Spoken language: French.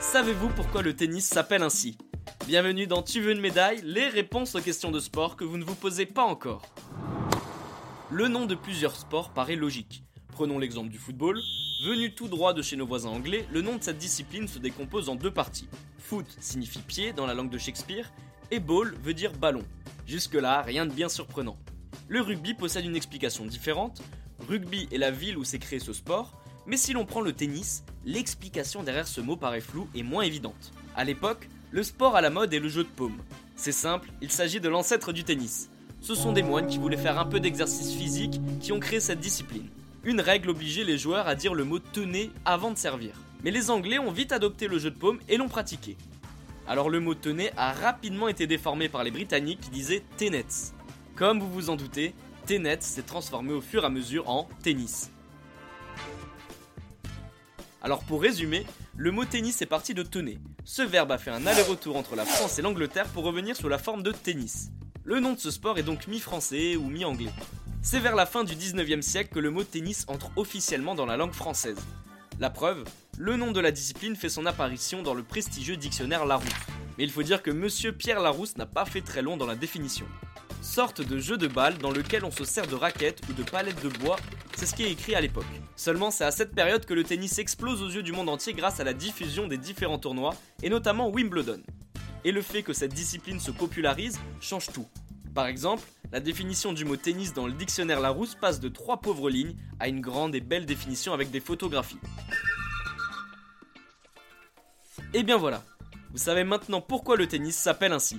Savez-vous pourquoi le tennis s'appelle ainsi? Bienvenue dans Tu veux une médaille Les réponses aux questions de sport que vous ne vous posez pas encore. Le nom de plusieurs sports paraît logique. Prenons l'exemple du football. Venu tout droit de chez nos voisins anglais, le nom de cette discipline se décompose en deux parties. Foot signifie pied dans la langue de Shakespeare, et ball veut dire ballon. Jusque-là, rien de bien surprenant. Le rugby possède une explication différente. Rugby est la ville où s'est créé ce sport, mais si l'on prend le tennis, l'explication derrière ce mot paraît floue et moins évidente. A l'époque, le sport à la mode est le jeu de paume. C'est simple, il s'agit de l'ancêtre du tennis. Ce sont des moines qui voulaient faire un peu d'exercice physique qui ont créé cette discipline. Une règle obligeait les joueurs à dire le mot tenez avant de servir. Mais les Anglais ont vite adopté le jeu de paume et l'ont pratiqué. Alors le mot tenez a rapidement été déformé par les Britanniques qui disaient tenets. Comme vous vous en doutez, tenets s'est transformé au fur et à mesure en tennis. Alors pour résumer, le mot tennis est parti de tenez. Ce verbe a fait un aller-retour entre la France et l'Angleterre pour revenir sous la forme de tennis. Le nom de ce sport est donc mi-français ou mi-anglais. C'est vers la fin du 19e siècle que le mot tennis entre officiellement dans la langue française. La preuve, le nom de la discipline fait son apparition dans le prestigieux dictionnaire Larousse. Mais il faut dire que monsieur Pierre Larousse n'a pas fait très long dans la définition sorte de jeu de balle dans lequel on se sert de raquettes ou de palettes de bois, c'est ce qui est écrit à l'époque. Seulement c'est à cette période que le tennis explose aux yeux du monde entier grâce à la diffusion des différents tournois, et notamment Wimbledon. Et le fait que cette discipline se popularise change tout. Par exemple, la définition du mot tennis dans le dictionnaire Larousse passe de trois pauvres lignes à une grande et belle définition avec des photographies. Et bien voilà, vous savez maintenant pourquoi le tennis s'appelle ainsi.